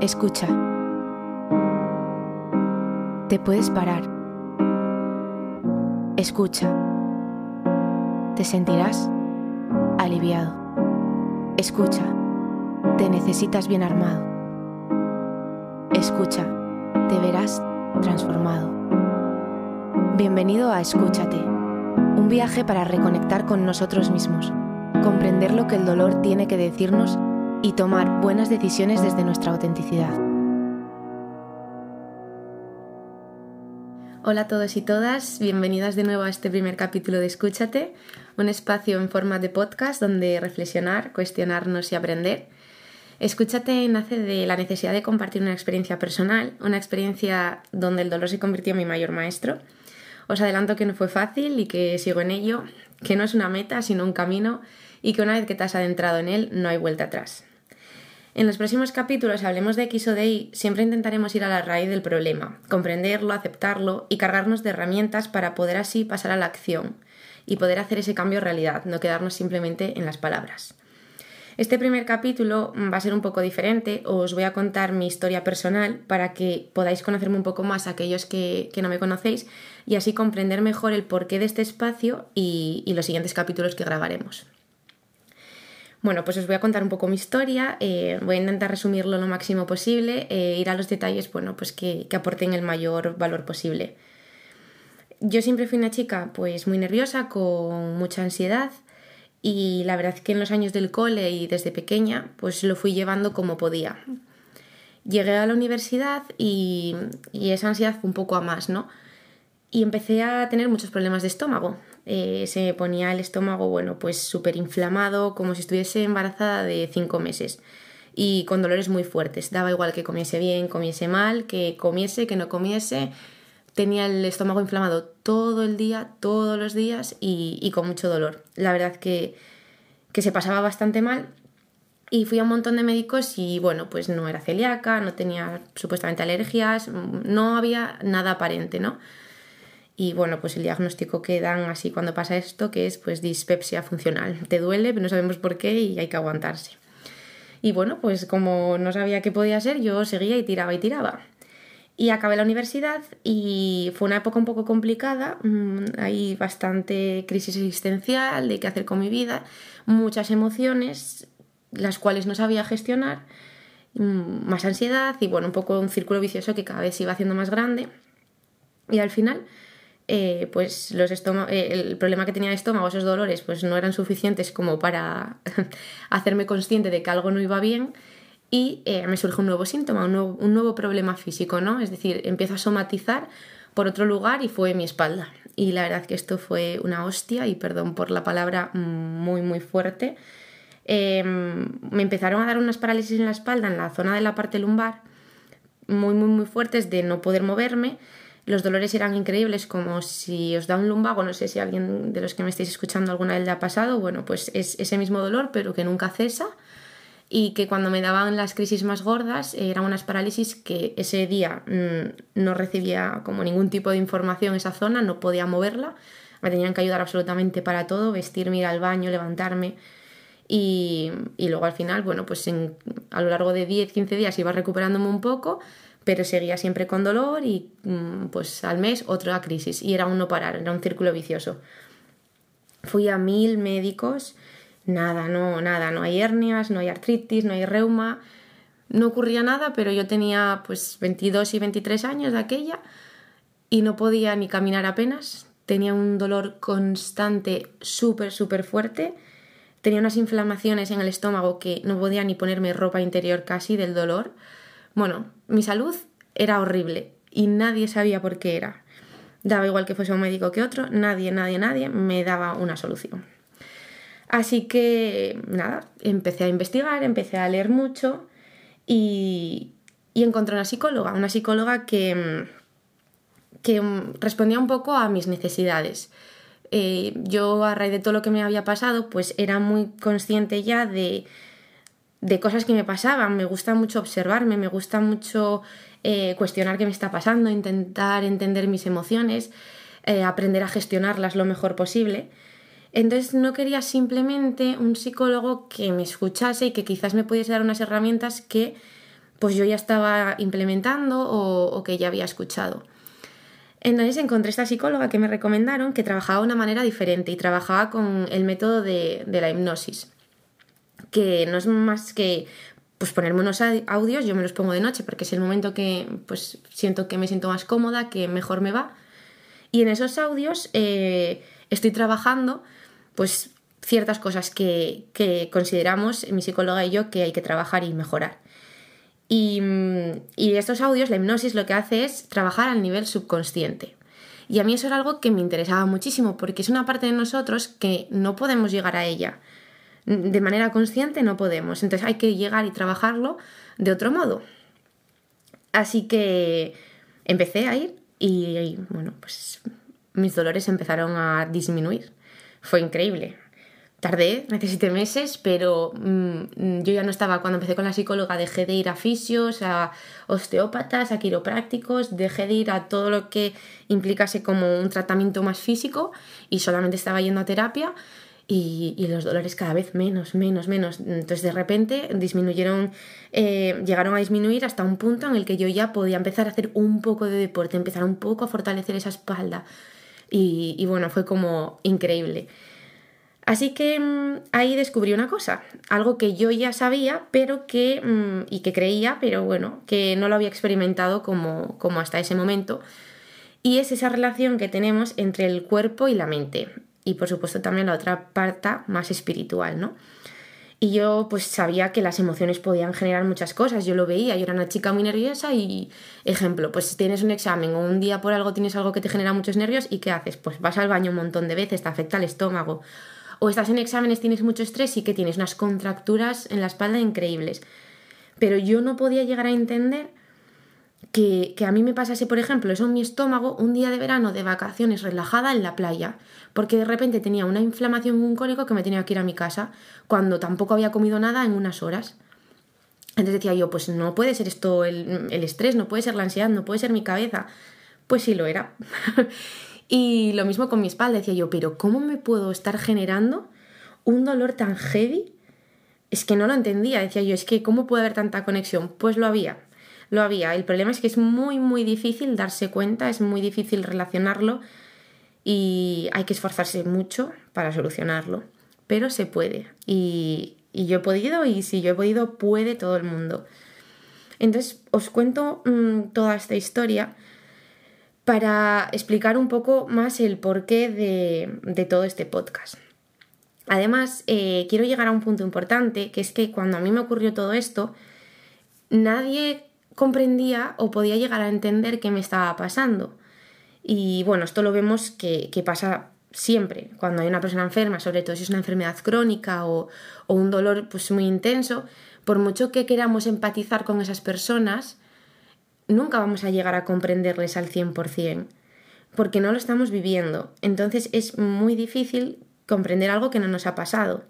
Escucha. Te puedes parar. Escucha. Te sentirás aliviado. Escucha. Te necesitas bien armado. Escucha. Te verás transformado. Bienvenido a Escúchate, un viaje para reconectar con nosotros mismos, comprender lo que el dolor tiene que decirnos y tomar buenas decisiones desde nuestra autenticidad. Hola a todos y todas, bienvenidas de nuevo a este primer capítulo de Escúchate, un espacio en forma de podcast donde reflexionar, cuestionarnos y aprender. Escúchate nace de la necesidad de compartir una experiencia personal, una experiencia donde el dolor se convirtió en mi mayor maestro. Os adelanto que no fue fácil y que sigo en ello, que no es una meta sino un camino y que una vez que te has adentrado en él no hay vuelta atrás. En los próximos capítulos, hablemos de X o de Y, siempre intentaremos ir a la raíz del problema, comprenderlo, aceptarlo y cargarnos de herramientas para poder así pasar a la acción y poder hacer ese cambio realidad, no quedarnos simplemente en las palabras. Este primer capítulo va a ser un poco diferente, os voy a contar mi historia personal para que podáis conocerme un poco más aquellos que, no me conocéis y así comprender mejor el porqué de este espacio y los siguientes capítulos que grabaremos. Bueno, pues os voy a contar un poco mi historia, eh, voy a intentar resumirlo lo máximo posible, e ir a los detalles, bueno, pues que, que aporten el mayor valor posible. Yo siempre fui una chica pues muy nerviosa, con mucha ansiedad y la verdad es que en los años del cole y desde pequeña pues lo fui llevando como podía. Llegué a la universidad y, y esa ansiedad fue un poco a más, ¿no? Y empecé a tener muchos problemas de estómago. Eh, se me ponía el estómago, bueno, pues súper inflamado, como si estuviese embarazada de cinco meses y con dolores muy fuertes. Daba igual que comiese bien, comiese mal, que comiese, que no comiese. Tenía el estómago inflamado todo el día, todos los días y, con mucho dolor. La verdad que, que se pasaba bastante mal y fui a un montón de médicos y bueno, pues no era celíaca, no tenía supuestamente alergias, no había nada aparente, ¿no? Y bueno, pues el diagnóstico que dan así cuando pasa esto, que es pues dispepsia funcional. Te duele, pero no sabemos por qué y hay que aguantarse. Y bueno, pues como no sabía qué podía ser, yo seguía y tiraba y tiraba. Y acabé la universidad y fue una época un poco complicada, mm, hay bastante crisis existencial de qué hacer con mi vida, muchas emociones, las cuales no sabía gestionar, mm, más ansiedad y bueno, un poco un círculo vicioso que cada vez se iba haciendo más grande. Y al final eh, pues los eh, el problema que tenía de estómago, esos dolores, pues no eran suficientes como para hacerme consciente de que algo no iba bien y eh, me surge un nuevo síntoma, un nuevo, un nuevo, problema físico, ¿no? Es decir, empiezo a somatizar por otro lugar y fue mi espalda. Y la verdad que esto fue una hostia, y perdón por la palabra, muy, muy fuerte. Em, me empezaron a dar unas parálisis en la espalda, en la zona de la parte lumbar, muy, muy, muy fuertes de no poder moverme los dolores eran increíbles, como si os da un lumbago, no sé si alguien de los que me estáis escuchando alguna vez le ha pasado, bueno, pues es ese mismo dolor, pero que nunca cesa y que cuando me daban las crisis más gordas eran unas parálisis que ese día mm, no recibía como ningún tipo de información esa zona, no podía moverla, me tenían que ayudar absolutamente para todo, vestirme, ir al baño, levantarme. Y, luego al final, bueno, pues a lo largo de 10-15 días iba recuperándome un poco, pero seguía siempre con dolor y mm, pues al mes otra crisis y era un no parar, era un círculo vicioso. Fui a mil médicos, nada, no, nada, no hay hernias, no hay artritis, no hay reuma, no ocurría nada, pero yo tenía pues 22 y 23 años de aquella y no podía ni caminar apenas, tenía un dolor constante súper, súper fuerte, tenía unas inflamaciones en el estómago que no podía ni ponerme ropa interior casi del dolor bueno, mi salud era horrible y nadie sabía por qué era. Daba igual que fuese un médico que otro, nadie, nadie, nadie me daba una solución. Así que, nada, empecé a investigar, empecé a leer mucho y, encontré una psicóloga, una psicóloga que, que respondía un poco a mis necesidades. Eh, yo, a raíz de todo lo que me había pasado, pues era muy consciente ya de, de cosas que me pasaban. Me gusta mucho observarme, me gusta mucho eh, cuestionar qué me está pasando, intentar entender mis emociones, eh, aprender a gestionarlas lo mejor posible. Entonces no quería simplemente un psicólogo que me escuchase y que quizás me pudiese dar unas herramientas que pues yo ya estaba implementando o, que ya había escuchado. Entonces encontré esta psicóloga que me recomendaron que trabajaba de una manera diferente y trabajaba con el método de, de la hipnosis, que no es más que pues ponerme unos audios, yo me los pongo de noche porque es el momento que pues siento que me siento más cómoda, que mejor me va. Y en esos audios eh, estoy trabajando pues ciertas cosas que, que, consideramos mi psicóloga y yo que hay que trabajar y mejorar. Y, y estos audios, la hipnosis lo que hace es trabajar al nivel subconsciente. Y a mí eso era algo que me interesaba muchísimo porque es una parte de nosotros que no podemos llegar a ella de manera consciente no podemos. Entonces hay que llegar y trabajarlo de otro modo. Así que empecé a ir y, bueno, pues mis dolores empezaron a disminuir. Fue increíble. Tardé, necesité meses, pero mm, yo ya no estaba, cuando empecé con la psicóloga, dejé de ir a fisios, a osteópatas, a quiroprácticos, dejé de ir a todo lo que implicase como un tratamiento más físico y solamente estaba yendo a terapia y, los dolores cada vez menos, menos, menos. Entonces de repente disminuyeron, eh, llegaron a disminuir hasta un punto en el que yo ya podía empezar a hacer un poco de deporte, empezar un poco a fortalecer esa espalda. Y, bueno, fue como increíble. Así que mm, ahí descubrí una cosa, algo que yo ya sabía, pero que, mm, y que creía, pero bueno, que no lo había experimentado como, como hasta ese momento. Y es esa relación que tenemos entre el cuerpo y la mente y por supuesto también la otra parte más espiritual, ¿no? Y yo pues sabía que las emociones podían generar muchas cosas, yo lo veía, yo era una chica muy nerviosa y ejemplo, pues tienes un examen o un día por algo tienes algo que te genera muchos nervios y ¿qué haces? Pues vas al baño un montón de veces, te afecta el estómago. O estás en exámenes, tienes mucho estrés y que tienes unas contracturas en la espalda increíbles. Pero yo no podía llegar a entender que, a mí me pasase, por ejemplo, eso en mi estómago un día de verano de vacaciones relajada en la playa, porque de repente tenía una inflamación, un cólico que me tenía que ir a mi casa, cuando tampoco había comido nada en unas horas. Entonces decía yo, pues no puede ser esto el, el estrés, no puede ser la ansiedad, no puede ser mi cabeza. Pues sí lo era. y lo mismo con mi espalda, decía yo, pero ¿cómo me puedo estar generando un dolor tan heavy? Es que no lo entendía, decía yo, es que ¿cómo puede haber tanta conexión? Pues lo había lo había. El problema es que es muy, muy difícil darse cuenta, es muy difícil relacionarlo y hay que esforzarse mucho para solucionarlo. Pero se puede. Y, yo he podido y si yo he podido, puede todo el mundo. Entonces os cuento mm, toda esta historia para explicar un poco más el porqué de, todo este podcast. Además, eh, quiero llegar a un punto importante, que es que cuando a mí me ocurrió todo esto, nadie comprendía o podía llegar a entender qué me estaba pasando. Y bueno, esto lo vemos que, pasa siempre, cuando hay una persona enferma, sobre todo si es una enfermedad crónica o, un dolor pues, muy intenso, por mucho que queramos empatizar con esas personas, nunca vamos a llegar a comprenderles al 100%, porque no lo estamos viviendo. Entonces es muy difícil comprender algo que no nos ha pasado.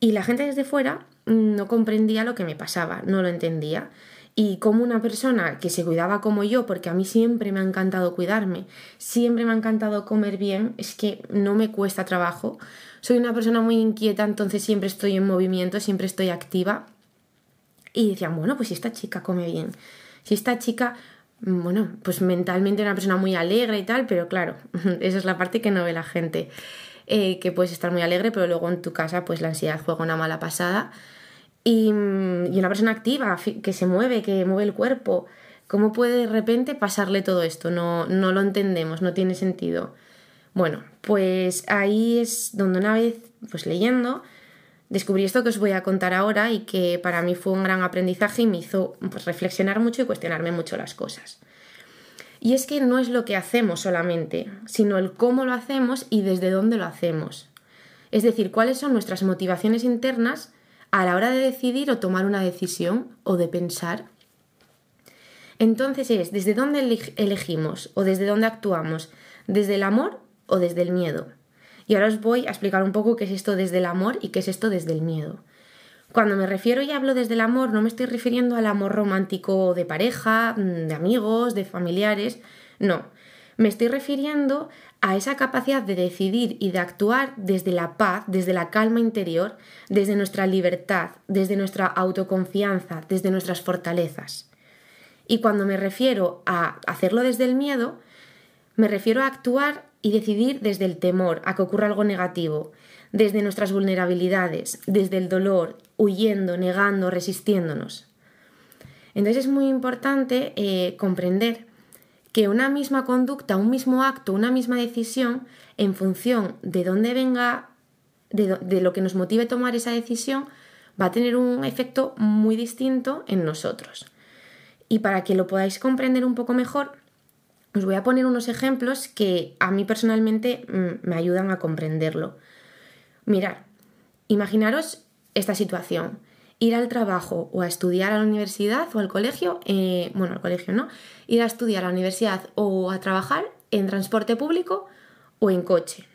Y la gente desde fuera no comprendía lo que me pasaba, no lo entendía y como una persona que se cuidaba como yo, porque a mí siempre me ha encantado cuidarme, siempre me ha encantado comer bien, es que no me cuesta trabajo. Soy una persona muy inquieta, entonces siempre estoy en movimiento, siempre estoy activa. Y decían, bueno, pues si esta chica come bien, si esta chica, bueno, pues mentalmente una persona muy alegre y tal, pero claro, esa es la parte que no ve la gente. Eh, que puedes estar muy alegre, pero luego en tu casa pues la ansiedad juega una mala pasada y, una persona activa, que se mueve, que mueve el cuerpo. ¿Cómo puede de repente pasarle todo esto? No, no lo entendemos, no tiene sentido. Bueno, pues ahí es donde una vez, pues leyendo, descubrí esto que os voy a contar ahora y que para mí fue un gran aprendizaje y me hizo pues, reflexionar mucho y cuestionarme mucho las cosas. Y es que no es lo que hacemos solamente, sino el cómo lo hacemos y desde dónde lo hacemos. Es decir, cuáles son nuestras motivaciones internas a la hora de decidir o tomar una decisión o de pensar. Entonces es desde dónde elegimos o desde dónde actuamos, desde el amor o desde el miedo. Y ahora os voy a explicar un poco qué es esto desde el amor y qué es esto desde el miedo. Cuando me refiero y hablo desde el amor, no me estoy refiriendo al amor romántico de pareja, de amigos, de familiares, no. Me estoy refiriendo a esa capacidad de decidir y de actuar desde la paz, desde la calma interior, desde nuestra libertad, desde nuestra autoconfianza, desde nuestras fortalezas. Y cuando me refiero a hacerlo desde el miedo, me refiero a actuar y decidir desde el temor a que ocurra algo negativo, desde nuestras vulnerabilidades, desde el dolor, huyendo, negando, resistiéndonos. Entonces es muy importante eh, comprender que una misma conducta, un mismo acto, una misma decisión, en función de dónde venga, de, lo que nos motive tomar esa decisión, va a tener un efecto muy distinto en nosotros. Y para que lo podáis comprender un poco mejor, os voy a poner unos ejemplos que a mí personalmente mm, me ayudan a comprenderlo. Mirad, imaginaros esta situación. Ir al trabajo o a estudiar a la universidad o al colegio, eh, bueno, al colegio no, ir a estudiar a la universidad o a trabajar en transporte público o en coche.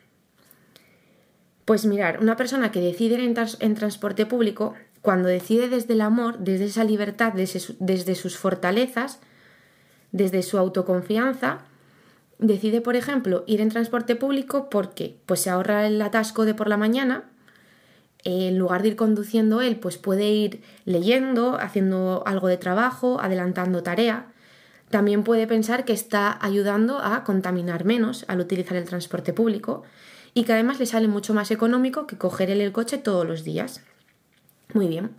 Pues mirar, una persona que decide ir en, transporte público, cuando decide desde el amor, desde esa libertad, desde, desde sus fortalezas, desde su autoconfianza, decide, por ejemplo, ir en transporte público porque pues se ahorra el atasco de por la mañana, en lugar de ir conduciendo él, pues puede ir leyendo, haciendo algo de trabajo, adelantando tarea. También puede pensar que está ayudando a contaminar menos al utilizar el transporte público y que además le sale mucho más económico que coger el coche todos los días. Muy bien.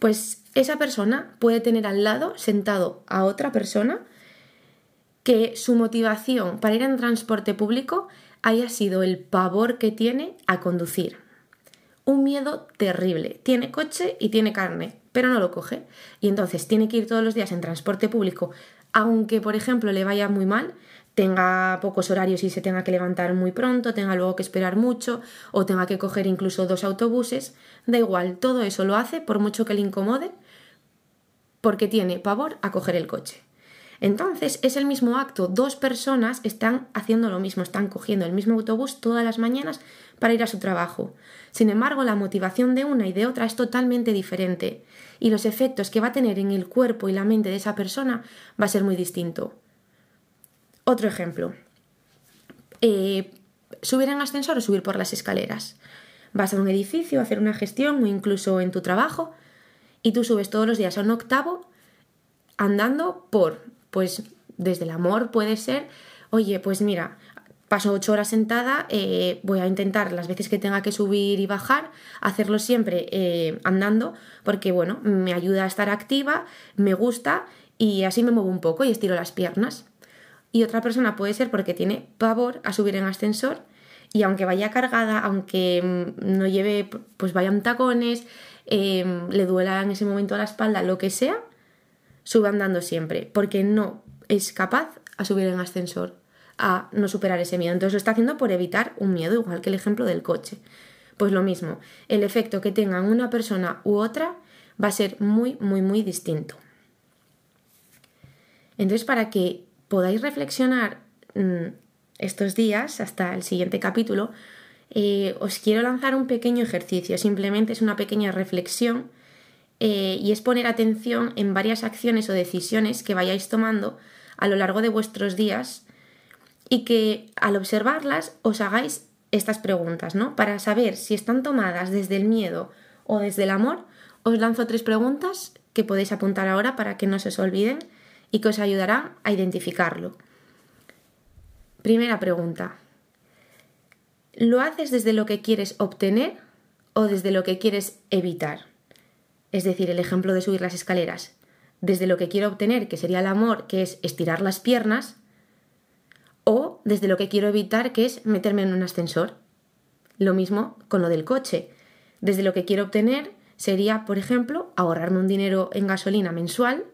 Pues esa persona puede tener al lado sentado a otra persona que su motivación para ir en transporte público haya sido el pavor que tiene a conducir. Un miedo terrible. Tiene coche y tiene carne, pero no lo coge. Y entonces tiene que ir todos los días en transporte público, aunque por ejemplo le vaya muy mal, tenga pocos horarios y se tenga que levantar muy pronto, tenga luego que esperar mucho o tenga que coger incluso dos autobuses, da igual, todo eso lo hace por mucho que le incomode porque tiene pavor a coger el coche. Entonces es el mismo acto, dos personas están haciendo lo mismo, están cogiendo el mismo autobús todas las mañanas para ir a su trabajo. Sin embargo, la motivación de una y de otra es totalmente diferente y los efectos que va a tener en el cuerpo y la mente de esa persona va a ser muy distinto. Otro ejemplo. Eh, subir en ascensor o subir por las escaleras. Vas a un edificio a hacer una gestión o incluso en tu trabajo y tú subes todos los días a un octavo andando por pues desde el amor puede ser, oye, pues mira, paso ocho horas sentada, eh, voy a intentar las veces que tenga que subir y bajar, hacerlo siempre eh, andando, porque bueno, me ayuda a estar activa, me gusta y así me muevo un poco y estiro las piernas. Y otra persona puede ser porque tiene pavor a subir en ascensor y aunque vaya cargada, aunque mm, no lleve, pues vayan tacones, eh, le duela en ese momento la espalda, lo que sea, sube andando siempre, porque no es capaz a subir en ascensor, a no superar ese miedo. Entonces lo está haciendo por evitar un miedo, igual que el ejemplo del coche. Pues lo mismo, el efecto que tengan una persona u otra va a ser muy, muy, muy distinto. Entonces, para que podáis reflexionar mm, estos días, hasta el siguiente capítulo, eh, os quiero lanzar un pequeño ejercicio. Simplemente es una pequeña reflexión eh, y es poner atención en varias acciones o decisiones que vayáis tomando a lo largo de vuestros días y que al observarlas os hagáis estas preguntas, ¿no? Para saber si están tomadas desde el miedo o desde el amor, os lanzo tres preguntas que podéis apuntar ahora para que no se os olviden y que os ayudará a identificarlo. Primera pregunta. ¿Lo haces desde lo que quieres obtener o desde lo que quieres evitar? Es decir, el ejemplo de subir las escaleras, desde lo que quiero obtener, que sería el amor, que es estirar las piernas, o desde lo que quiero evitar, que es meterme en un ascensor. Lo mismo con lo del coche. Desde lo que quiero obtener sería, por ejemplo, ahorrarme un dinero en gasolina mensual,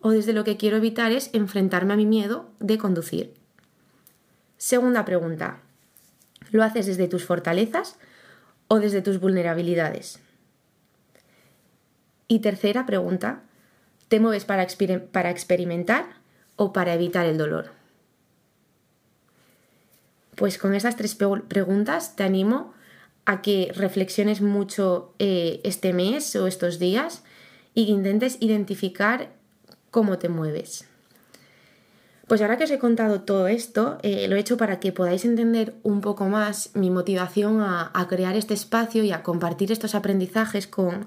o desde lo que quiero evitar es enfrentarme a mi miedo de conducir. Segunda pregunta. ¿Lo haces desde tus fortalezas o desde tus vulnerabilidades? Y tercera pregunta, ¿te mueves para, para experimentar o para evitar el dolor? Pues con estas tres preguntas te animo a que reflexiones mucho eh, este mes o estos días y que intentes identificar cómo te mueves. Pues ahora que os he contado todo esto, eh, lo he hecho para que podáis entender un poco más mi motivación a, crear este espacio y a compartir estos aprendizajes con,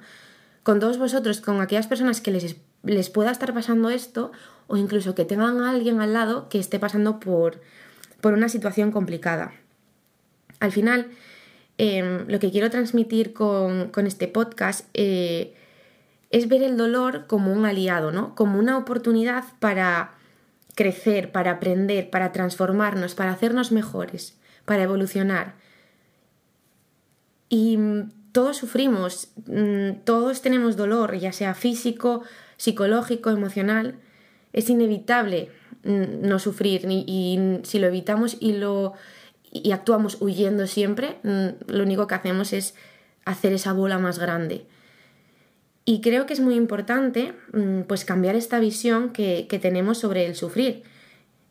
con todos vosotros, con aquellas personas que les, les pueda estar pasando esto o incluso que tengan a alguien al lado que esté pasando por, por una situación complicada. Al final, em, lo que quiero transmitir con, este podcast eh, es ver el dolor como un aliado, ¿no? Como una oportunidad para crecer, para aprender, para transformarnos, para hacernos mejores, para evolucionar. Y todos sufrimos, mm, todos tenemos dolor, ya sea físico, psicológico, emocional. Es inevitable mm, no sufrir y, si lo evitamos y lo y actuamos huyendo siempre, lo único que hacemos es hacer esa bola más grande. Y creo que es muy importante mm, pues cambiar esta visión que, tenemos sobre el sufrir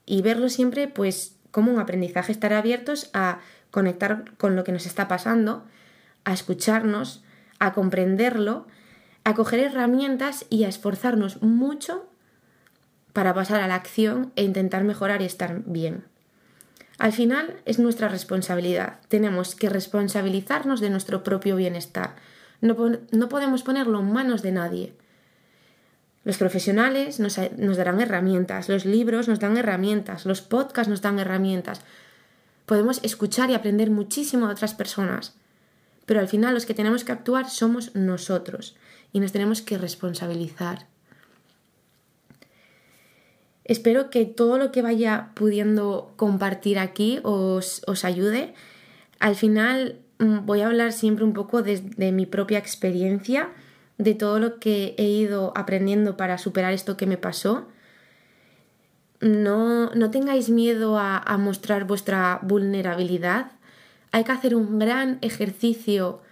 y verlo siempre pues como un aprendizaje, estar abiertos a conectar con lo que nos está pasando, a escucharnos, a comprenderlo, a coger herramientas y a esforzarnos mucho para pasar a la acción e intentar mejorar y estar bien. Al final es nuestra responsabilidad. Tenemos que responsabilizarnos de nuestro propio bienestar no, podemos ponerlo en manos de nadie. Los profesionales nos, nos, darán herramientas, los libros nos dan herramientas, los podcasts nos dan herramientas. Podemos escuchar y aprender muchísimo de otras personas, pero al final los que tenemos que actuar somos nosotros y nos tenemos que responsabilizar. Espero que todo lo que vaya pudiendo compartir aquí os, ayude. Al final Mm, voy a hablar siempre un poco de, mi propia experiencia, de todo lo que he ido aprendiendo para superar esto que me pasó. No, no tengáis miedo a, mostrar vuestra vulnerabilidad. Hay que hacer un gran ejercicio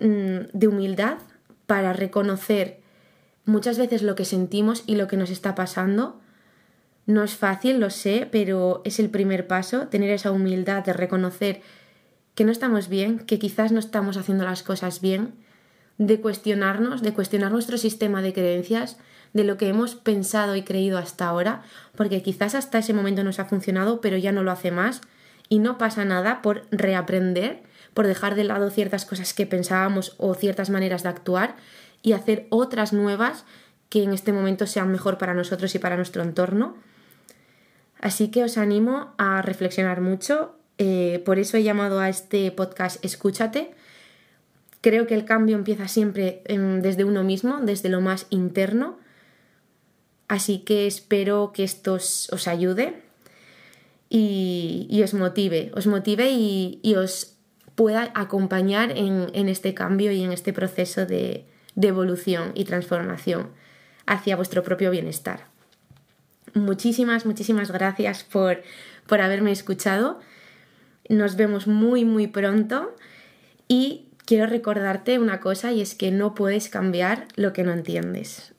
mm, de humildad para reconocer muchas veces lo que sentimos y lo que nos está pasando. No es fácil, lo sé, pero es el primer paso, tener esa humildad de reconocer que no estamos bien, que quizás no estamos haciendo las cosas bien, de cuestionarnos, de cuestionar nuestro sistema de creencias, de lo que hemos pensado y creído hasta ahora, porque quizás hasta ese momento nos ha funcionado, pero ya no lo hace más, y no pasa nada por reaprender, por dejar de lado ciertas cosas que pensábamos o ciertas maneras de actuar y hacer otras nuevas que en este momento sean mejor para nosotros y para nuestro entorno. Así que os animo a reflexionar mucho, eh, por eso he llamado a este podcast Escúchate. Creo que el cambio empieza siempre em, desde uno mismo, desde lo más interno. Así que espero que esto os, ayude y, os motive, os motive y, os pueda acompañar en, este cambio y en este proceso de, de evolución y transformación hacia vuestro propio bienestar. Muchísimas, muchísimas gracias por, por haberme escuchado. Nos vemos muy, muy pronto y quiero recordarte una cosa y es que no puedes cambiar lo que no entiendes.